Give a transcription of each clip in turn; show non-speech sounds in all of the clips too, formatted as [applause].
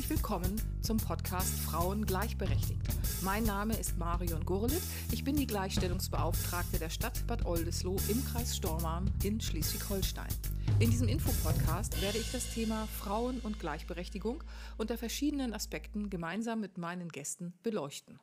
Herzlich willkommen zum Podcast Frauen gleichberechtigt. Mein Name ist Marion Gurlitt. Ich bin die Gleichstellungsbeauftragte der Stadt Bad Oldesloe im Kreis Stormarn in Schleswig-Holstein. In diesem Infopodcast werde ich das Thema Frauen und Gleichberechtigung unter verschiedenen Aspekten gemeinsam mit meinen Gästen beleuchten.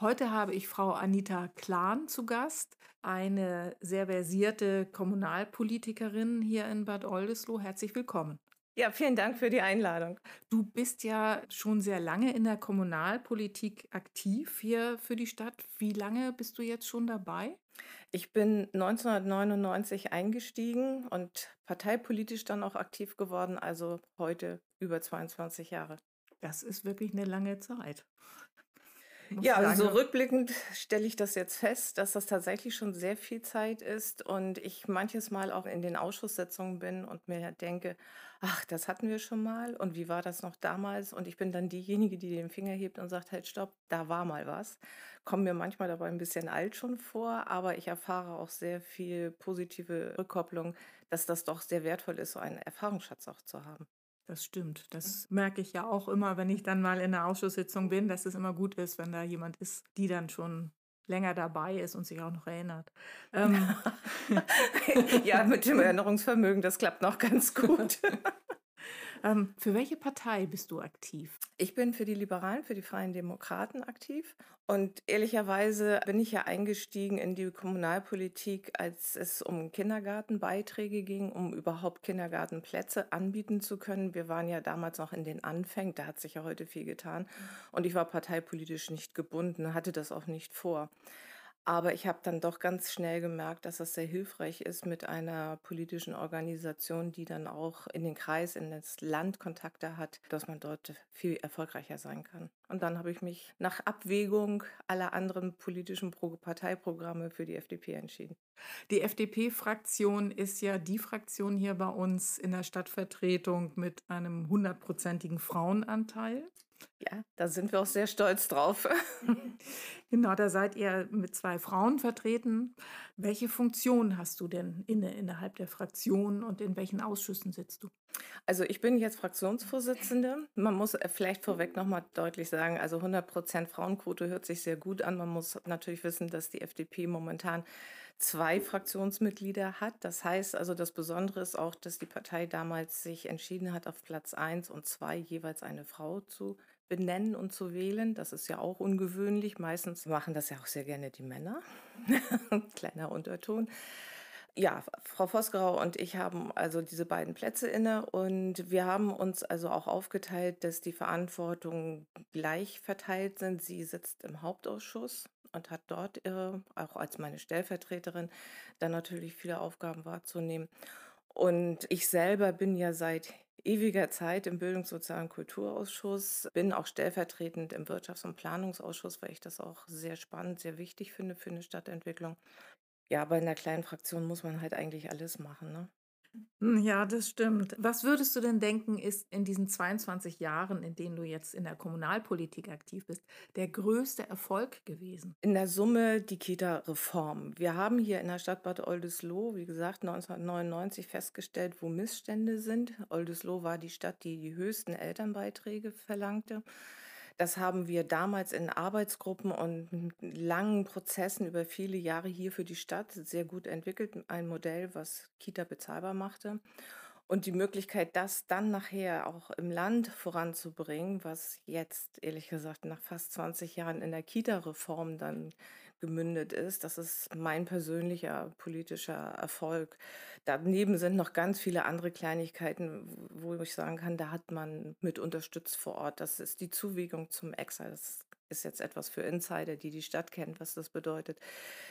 Heute habe ich Frau Anita Klahn zu Gast, eine sehr versierte Kommunalpolitikerin hier in Bad Oldesloe. Herzlich willkommen. Ja, vielen Dank für die Einladung. Du bist ja schon sehr lange in der Kommunalpolitik aktiv hier für die Stadt. Wie lange bist du jetzt schon dabei? Ich bin 1999 eingestiegen und parteipolitisch dann auch aktiv geworden, also heute über 22 Jahre. Das ist wirklich eine lange Zeit. Ja, also so rückblickend stelle ich das jetzt fest, dass das tatsächlich schon sehr viel Zeit ist und ich manches Mal auch in den Ausschusssitzungen bin und mir denke, ach, das hatten wir schon mal und wie war das noch damals? Und ich bin dann diejenige, die den Finger hebt und sagt, halt, stopp, da war mal was. Komme mir manchmal dabei ein bisschen alt schon vor, aber ich erfahre auch sehr viel positive Rückkopplung, dass das doch sehr wertvoll ist, so einen Erfahrungsschatz auch zu haben. Das stimmt. Das merke ich ja auch immer, wenn ich dann mal in der Ausschusssitzung bin, dass es immer gut ist, wenn da jemand ist, die dann schon länger dabei ist und sich auch noch erinnert. Ähm. [laughs] ja, mit dem Erinnerungsvermögen, das klappt noch ganz gut. [laughs] Ähm, für welche Partei bist du aktiv? Ich bin für die Liberalen, für die Freien Demokraten aktiv. Und ehrlicherweise bin ich ja eingestiegen in die Kommunalpolitik, als es um Kindergartenbeiträge ging, um überhaupt Kindergartenplätze anbieten zu können. Wir waren ja damals noch in den Anfängen, da hat sich ja heute viel getan. Und ich war parteipolitisch nicht gebunden, hatte das auch nicht vor. Aber ich habe dann doch ganz schnell gemerkt, dass das sehr hilfreich ist mit einer politischen Organisation, die dann auch in den Kreis, in das Land Kontakte hat, dass man dort viel erfolgreicher sein kann. Und dann habe ich mich nach Abwägung aller anderen politischen Parteiprogramme für die FDP entschieden. Die FDP-Fraktion ist ja die Fraktion hier bei uns in der Stadtvertretung mit einem hundertprozentigen Frauenanteil. Ja, da sind wir auch sehr stolz drauf. [laughs] genau, da seid ihr mit zwei Frauen vertreten. Welche Funktion hast du denn inne innerhalb der Fraktion und in welchen Ausschüssen sitzt du? Also ich bin jetzt Fraktionsvorsitzende. Man muss äh, vielleicht vorweg nochmal deutlich sagen, also 100 Prozent Frauenquote hört sich sehr gut an. Man muss natürlich wissen, dass die FDP momentan zwei Fraktionsmitglieder hat. Das heißt also, das Besondere ist auch, dass die Partei damals sich entschieden hat, auf Platz eins und zwei jeweils eine Frau zu benennen und zu wählen. Das ist ja auch ungewöhnlich. Meistens machen das ja auch sehr gerne die Männer. [laughs] Kleiner Unterton. Ja, Frau Vosgerau und ich haben also diese beiden Plätze inne und wir haben uns also auch aufgeteilt, dass die Verantwortungen gleich verteilt sind. Sie sitzt im Hauptausschuss und hat dort äh, auch als meine Stellvertreterin dann natürlich viele Aufgaben wahrzunehmen. Und ich selber bin ja seit ewiger Zeit im Bildungs-, Sozial- und Kulturausschuss, bin auch stellvertretend im Wirtschafts- und Planungsausschuss, weil ich das auch sehr spannend, sehr wichtig finde für eine Stadtentwicklung. Ja, aber in einer kleinen Fraktion muss man halt eigentlich alles machen, ne? Hm, ja, das stimmt. Was würdest du denn denken, ist in diesen 22 Jahren, in denen du jetzt in der Kommunalpolitik aktiv bist, der größte Erfolg gewesen? In der Summe die Kita-Reform. Wir haben hier in der Stadt Bad Oldesloe, wie gesagt, 1999 festgestellt, wo Missstände sind. Oldesloe war die Stadt, die die höchsten Elternbeiträge verlangte. Das haben wir damals in Arbeitsgruppen und langen Prozessen über viele Jahre hier für die Stadt sehr gut entwickelt. Ein Modell, was Kita bezahlbar machte. Und die Möglichkeit, das dann nachher auch im Land voranzubringen, was jetzt ehrlich gesagt nach fast 20 Jahren in der Kita-Reform dann gemündet ist, das ist mein persönlicher politischer Erfolg. Daneben sind noch ganz viele andere Kleinigkeiten, wo ich sagen kann, da hat man mit unterstützt vor Ort. Das ist die Zuwägung zum EXA. Das ist jetzt etwas für Insider, die die Stadt kennt, was das bedeutet.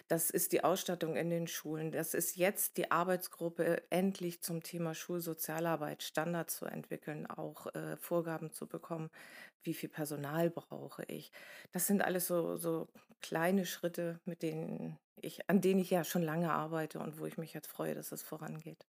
Das ist die Ausstattung in den Schulen. Das ist jetzt die Arbeitsgruppe, endlich zum Thema Schulsozialarbeit Standards zu entwickeln, auch äh, Vorgaben zu bekommen, wie viel Personal brauche ich. Das sind alles so, so kleine Schritte, mit denen ich, an denen ich ja schon lange arbeite und wo ich mich jetzt freue, dass es vorangeht.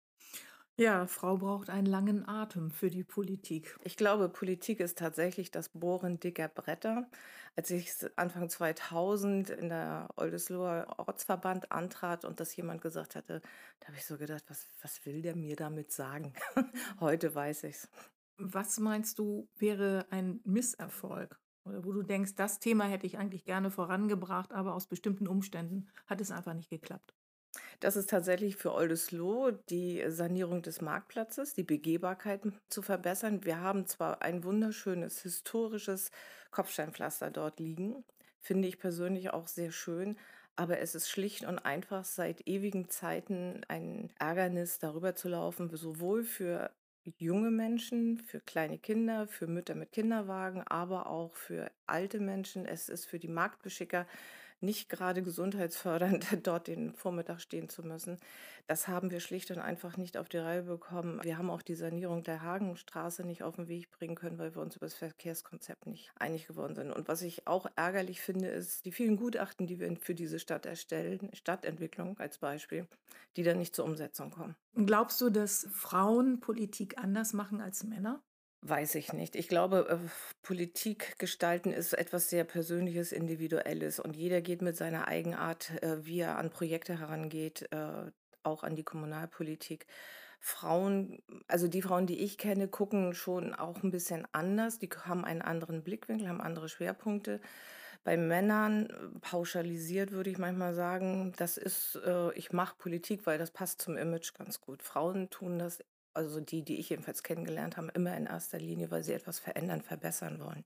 Ja, Frau braucht einen langen Atem für die Politik. Ich glaube, Politik ist tatsächlich das Bohren dicker Bretter. Als ich Anfang 2000 in der Oldesloher Ortsverband antrat und das jemand gesagt hatte, da habe ich so gedacht, was, was will der mir damit sagen? [laughs] Heute weiß ich's. Was meinst du, wäre ein Misserfolg? Oder wo du denkst, das Thema hätte ich eigentlich gerne vorangebracht, aber aus bestimmten Umständen hat es einfach nicht geklappt? Das ist tatsächlich für Oldesloe die Sanierung des Marktplatzes, die Begehbarkeit zu verbessern. Wir haben zwar ein wunderschönes historisches Kopfsteinpflaster dort liegen, finde ich persönlich auch sehr schön, aber es ist schlicht und einfach seit ewigen Zeiten ein Ärgernis, darüber zu laufen, sowohl für junge Menschen, für kleine Kinder, für Mütter mit Kinderwagen, aber auch für alte Menschen. Es ist für die Marktbeschicker nicht gerade gesundheitsfördernd, [laughs] dort den Vormittag stehen zu müssen. Das haben wir schlicht und einfach nicht auf die Reihe bekommen. Wir haben auch die Sanierung der Hagenstraße nicht auf den Weg bringen können, weil wir uns über das Verkehrskonzept nicht einig geworden sind. Und was ich auch ärgerlich finde, ist die vielen Gutachten, die wir für diese Stadt erstellen, Stadtentwicklung als Beispiel, die dann nicht zur Umsetzung kommen. Glaubst du, dass Frauen Politik anders machen als Männer? Weiß ich nicht. Ich glaube, äh, Politik gestalten ist etwas sehr Persönliches, Individuelles und jeder geht mit seiner Eigenart, äh, wie er an Projekte herangeht, äh, auch an die Kommunalpolitik. Frauen, also die Frauen, die ich kenne, gucken schon auch ein bisschen anders. Die haben einen anderen Blickwinkel, haben andere Schwerpunkte. Bei Männern pauschalisiert würde ich manchmal sagen, das ist, ich mache Politik, weil das passt zum Image ganz gut. Frauen tun das also die, die ich jedenfalls kennengelernt habe, immer in erster Linie, weil sie etwas verändern, verbessern wollen.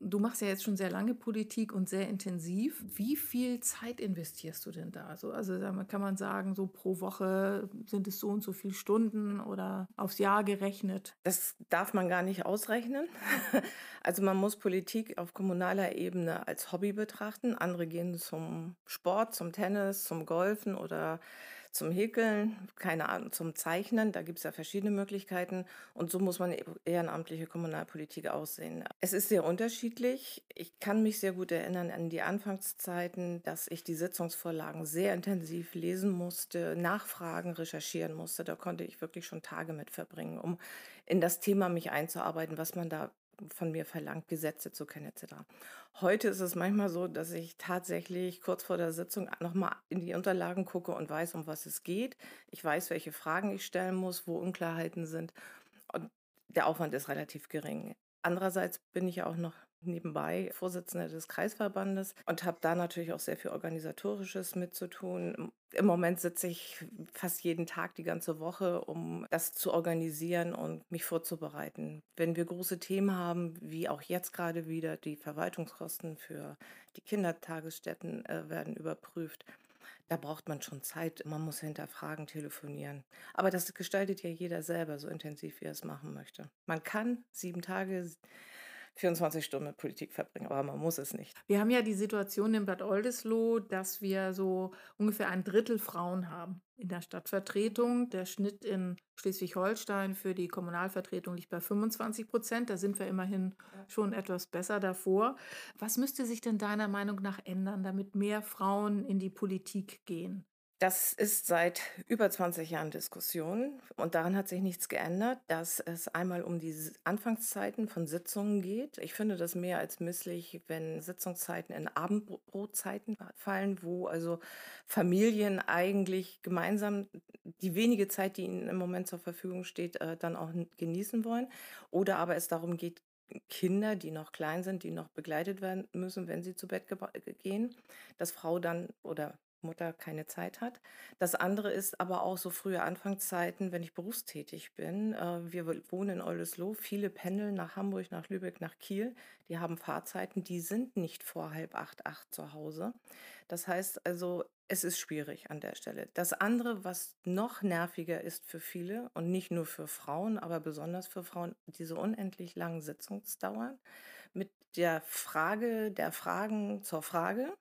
Du machst ja jetzt schon sehr lange Politik und sehr intensiv. Wie viel Zeit investierst du denn da? Also, also kann man sagen, so pro Woche sind es so und so viele Stunden oder aufs Jahr gerechnet? Das darf man gar nicht ausrechnen. [laughs] Also man muss Politik auf kommunaler Ebene als Hobby betrachten. Andere gehen zum Sport, zum Tennis, zum Golfen oder zum Häkeln, keine Ahnung, zum Zeichnen. Da gibt es ja verschiedene Möglichkeiten. Und so muss man e-, ehrenamtliche Kommunalpolitik aussehen. Es ist sehr unterschiedlich. Ich kann mich sehr gut erinnern an die Anfangszeiten, dass ich die Sitzungsvorlagen sehr intensiv lesen musste, nachfragen, recherchieren musste. Da konnte ich wirklich schon Tage mit verbringen, um in das Thema mich einzuarbeiten, was man da von mir verlangt, Gesetze zu kennen etc. Heute ist es manchmal so, dass ich tatsächlich kurz vor der Sitzung nochmal in die Unterlagen gucke und weiß, um was es geht. Ich weiß, welche Fragen ich stellen muss, wo Unklarheiten sind. Und der Aufwand ist relativ gering. Andererseits bin ich ja auch noch nebenbei Vorsitzende des Kreisverbandes und habe da natürlich auch sehr viel Organisatorisches mitzutun. Im Moment sitze ich fast jeden Tag die ganze Woche, um das zu organisieren und mich vorzubereiten. Wenn wir große Themen haben, wie auch jetzt gerade wieder, die Verwaltungskosten für die Kindertagesstätten äh, werden überprüft. Da braucht man schon Zeit. Man muss hinterfragen, telefonieren. Aber das gestaltet ja jeder selber so intensiv, wie er es machen möchte. Man kann sieben Tage 24 Stunden mit Politik verbringen, aber man muss es nicht. Wir haben ja die Situation in Bad Oldesloe, dass wir so ungefähr ein Drittel Frauen haben in der Stadtvertretung. Der Schnitt in Schleswig-Holstein für die Kommunalvertretung liegt bei 25 Prozent. Da sind wir immerhin schon etwas besser davor. Was müsste sich denn deiner Meinung nach ändern, damit mehr Frauen in die Politik gehen? Das ist seit über 20 Jahren Diskussion und daran hat sich nichts geändert, dass es einmal um die Anfangszeiten von Sitzungen geht. Ich finde das mehr als misslich, wenn Sitzungszeiten in Abendbrotzeiten fallen, wo also Familien eigentlich gemeinsam die wenige Zeit, die ihnen im Moment zur Verfügung steht, äh, dann auch genießen wollen. Oder aber es darum geht, Kinder, die noch klein sind, die noch begleitet werden müssen, wenn sie zu Bett gehen, dass Frau dann oder Mutter keine Zeit hat. Das andere ist aber auch so frühe Anfangszeiten, wenn ich berufstätig bin. Äh, wir wohnen in Oldesloe, viele pendeln nach Hamburg, nach Lübeck, nach Kiel. Die haben Fahrzeiten, die sind nicht vor halb acht, acht zu Hause. Das heißt also, es ist schwierig an der Stelle. Das andere, was noch nerviger ist für viele und nicht nur für Frauen, aber besonders für Frauen, diese unendlich langen Sitzungsdauern mit der Frage der Fragen zur Frage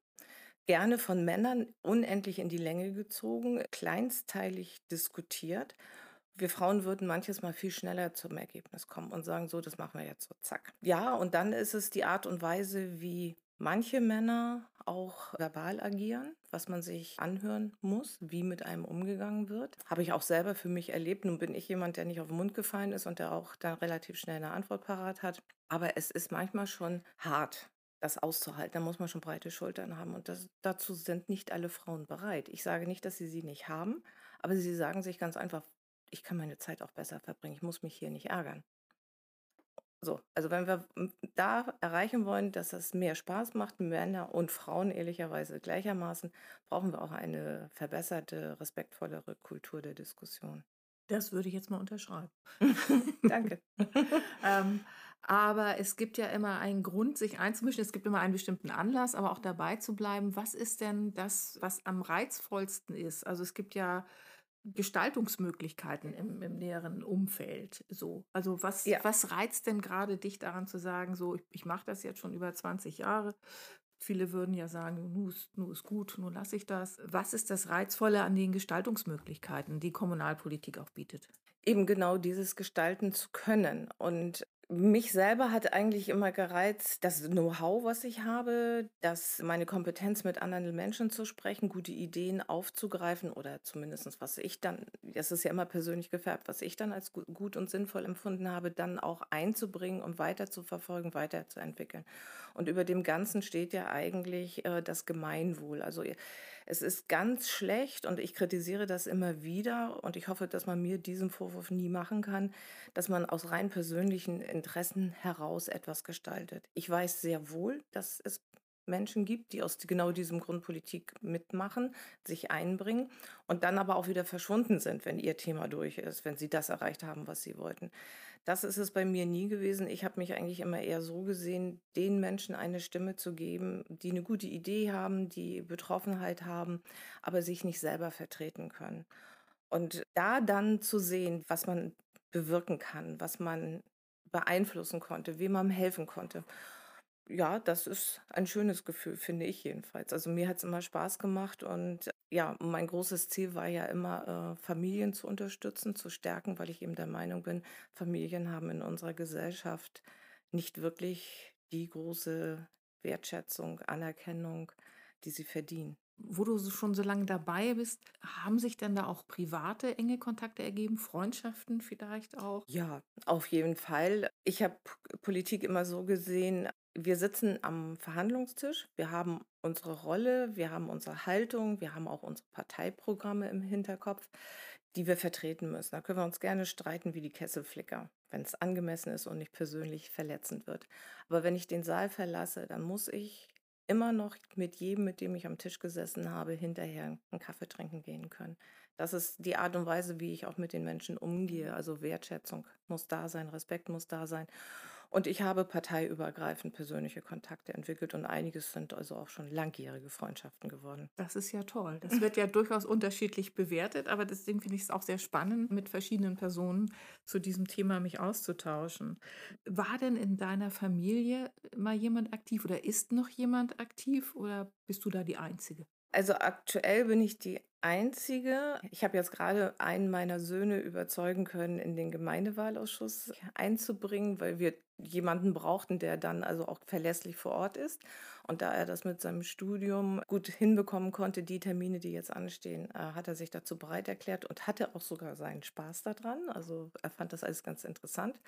gerne von Männern unendlich in die Länge gezogen, kleinsteilig diskutiert. Wir Frauen würden manches Mal viel schneller zum Ergebnis kommen und sagen, so, das machen wir jetzt so, zack. Ja, und dann ist es die Art und Weise, wie manche Männer auch verbal agieren, was man sich anhören muss, wie mit einem umgegangen wird. Habe ich auch selber für mich erlebt. Nun bin ich jemand, der nicht auf den Mund gefallen ist und der auch dann relativ schnell eine Antwort parat hat. Aber es ist manchmal schon hart, das auszuhalten. Da muss man schon breite Schultern haben und das, dazu sind nicht alle Frauen bereit. Ich sage nicht, dass sie sie nicht haben, aber sie sagen sich ganz einfach, ich kann meine Zeit auch besser verbringen, ich muss mich hier nicht ärgern. So, also wenn wir da erreichen wollen, dass es mehr Spaß macht, Männer und Frauen ehrlicherweise gleichermaßen, brauchen wir auch eine verbesserte, respektvollere Kultur der Diskussion. Das würde ich jetzt mal unterschreiben. [laughs] Danke. [laughs] ähm, aber es gibt ja immer einen Grund, sich einzumischen. Es gibt immer einen bestimmten Anlass, aber auch dabei zu bleiben. Was ist denn das, was am reizvollsten ist? Also es gibt ja Gestaltungsmöglichkeiten im, im näheren Umfeld. So, also was, ja. was reizt denn gerade dich daran zu sagen, so ich, ich mache das jetzt schon über 20 Jahre? Viele würden ja sagen, nu ist, nu ist gut, nun lasse ich das. Was ist das Reizvolle an den Gestaltungsmöglichkeiten, die Kommunalpolitik auch bietet? Eben genau dieses gestalten zu können. Und mich selber hat eigentlich immer gereizt, das Know-how, was ich habe, dass meine Kompetenz, mit anderen Menschen zu sprechen, gute Ideen aufzugreifen oder zumindest was ich dann, das ist ja immer persönlich gefärbt, was ich dann als gut und sinnvoll empfunden habe, dann auch einzubringen und weiter zu verfolgen, weiterzuentwickeln. Und über dem Ganzen steht ja eigentlich äh, das Gemeinwohl. Also es ist ganz schlecht und ich kritisiere das immer wieder und ich hoffe, dass man mir diesen Vorwurf nie machen kann, dass man aus rein persönlichen Interessen heraus etwas gestaltet. Ich weiß sehr wohl, dass es Menschen gibt, die aus genau diesem Grund Politik mitmachen, sich einbringen und dann aber auch wieder verschwunden sind, wenn ihr Thema durch ist, wenn sie das erreicht haben, was sie wollten. Das ist es bei mir nie gewesen. Ich habe mich eigentlich immer eher so gesehen, den Menschen eine Stimme zu geben, die eine gute Idee haben, die Betroffenheit haben, aber sich nicht selber vertreten können. Und da dann zu sehen, was man bewirken kann, was man beeinflussen konnte, wem man helfen konnte ja, das ist ein schönes Gefühl, finde ich jedenfalls. Also mir hat es immer Spaß gemacht und ja, mein großes Ziel war ja immer, äh, Familien zu unterstützen, zu stärken, weil ich eben der Meinung bin, Familien haben in unserer Gesellschaft nicht wirklich die große Wertschätzung, Anerkennung, die sie verdienen. Wo du schon so lange dabei bist, haben sich denn da auch private enge Kontakte ergeben, Freundschaften vielleicht auch? Ja, auf jeden Fall. Ich habe Politik immer so gesehen, wir sitzen am Verhandlungstisch, wir haben unsere Rolle, wir haben unsere Haltung, wir haben auch unsere Parteiprogramme im Hinterkopf, die wir vertreten müssen. Da können wir uns gerne streiten wie die Kesselflicker, wenn es angemessen ist und nicht persönlich verletzend wird. Aber wenn ich den Saal verlasse, dann muss ich immer noch mit jedem, mit dem ich am Tisch gesessen habe, hinterher einen Kaffee trinken gehen können. Das ist die Art und Weise, wie ich auch mit den Menschen umgehe. Also Wertschätzung muss da sein, Respekt muss da sein. Und ich habe parteiübergreifend persönliche Kontakte entwickelt und einiges sind also auch schon langjährige Freundschaften geworden. Das ist ja toll. Das wird ja durchaus unterschiedlich bewertet, aber deswegen finde ich es auch sehr spannend, mit verschiedenen Personen zu diesem Thema mich auszutauschen. War denn in deiner Familie mal jemand aktiv oder ist noch jemand aktiv oder bist du da die Einzige? Also aktuell bin ich die Einzige. Ich habe jetzt gerade einen meiner Söhne überzeugen können, in den Gemeindewahlausschuss einzubringen, weil wir jemanden brauchten, der dann also auch verlässlich vor Ort ist. Und da er das mit seinem Studium gut hinbekommen konnte, die Termine, die jetzt anstehen, äh, hat er sich dazu bereit erklärt und hatte auch sogar seinen Spaß daran. Also er fand das alles ganz interessant.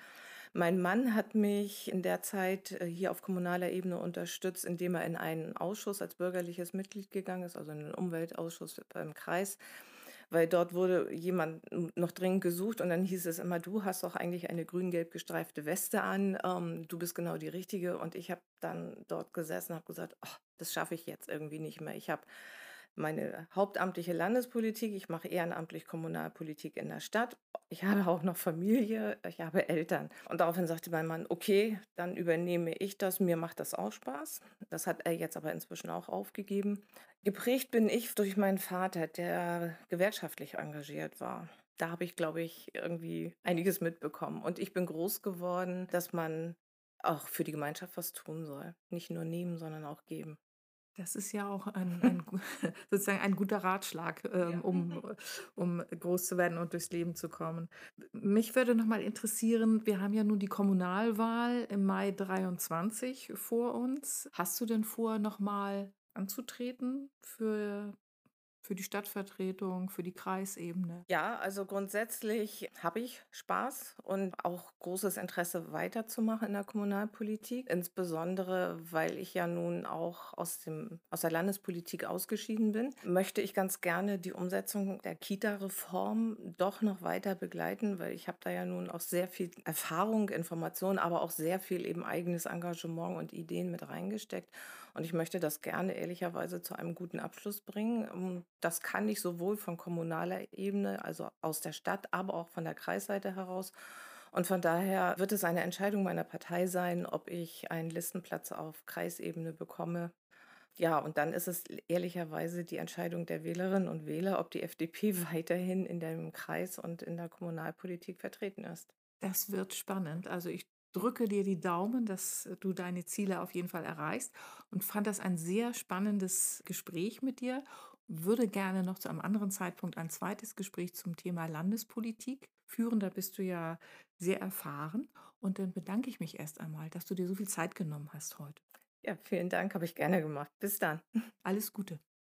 Mein Mann hat mich in der Zeit äh, hier auf kommunaler Ebene unterstützt, indem er in einen Ausschuss als bürgerliches Mitglied gegangen ist, also in den Umweltausschuss beim Kreis weil dort wurde jemand noch dringend gesucht und dann hieß es immer, du hast doch eigentlich eine grün-gelb gestreifte Weste an, ähm, du bist genau die Richtige. Und ich habe dann dort gesessen und habe gesagt, oh, das schaffe ich jetzt irgendwie nicht mehr. Ich habe meine hauptamtliche Landespolitik, ich mache ehrenamtlich Kommunalpolitik in der Stadt. Ich habe auch noch Familie, ich habe Eltern. Und daraufhin sagte mein Mann, okay, dann übernehme ich das, mir macht das auch Spaß. Das hat er jetzt aber inzwischen auch aufgegeben. Geprägt bin ich durch meinen Vater, der gewerkschaftlich engagiert war. Da habe ich, glaube ich, irgendwie einiges mitbekommen. Und ich bin groß geworden, dass man auch für die Gemeinschaft was tun soll. Nicht nur nehmen, sondern auch geben. Das ist ja auch ein, ein [laughs] sozusagen ein guter Ratschlag, ähm, ja. um, um groß zu werden und durchs Leben zu kommen. Mich würde noch mal interessieren, wir haben ja nun die Kommunalwahl im Mai 23 vor uns. Hast du denn vor, noch mal anzutreten für für die Stadtvertretung, für die Kreisebene? Ja, also grundsätzlich habe ich Spaß und auch großes Interesse weiterzumachen in der Kommunalpolitik, insbesondere weil ich ja nun auch aus dem aus der Landespolitik ausgeschieden bin, möchte ich ganz gerne die Umsetzung der Kita-Reform doch noch weiter begleiten, weil ich habe da ja nun auch sehr viel Erfahrung, Informationen, aber auch sehr viel eben eigenes Engagement und Ideen mit reingesteckt. Und ich möchte das gerne ehrlicherweise zu einem guten Abschluss bringen. Ähm, das kann ich sowohl von kommunaler Ebene, also aus der Stadt, aber auch von der Kreisseite heraus. Und von daher wird es eine Entscheidung meiner Partei sein, ob ich einen Listenplatz auf Kreisebene bekomme. Ja, und dann ist es ehrlicherweise die Entscheidung der Wählerinnen und Wähler, ob die [laughs] FDP weiterhin in dem Kreis und in der Kommunalpolitik vertreten ist. Das wird spannend. Also ich drücke dir die Daumen, dass du deine Ziele auf jeden Fall erreichst und fand das ein sehr spannendes Gespräch mit dir. Würde gerne noch zu einem anderen Zeitpunkt ein zweites Gespräch zum Thema Landespolitik führen. Da bist du ja sehr erfahren. Und dann bedanke ich mich erst einmal, dass du dir so viel Zeit genommen hast heute. Ja, vielen Dank, habe ich gerne gemacht. Bis dann. Alles Gute.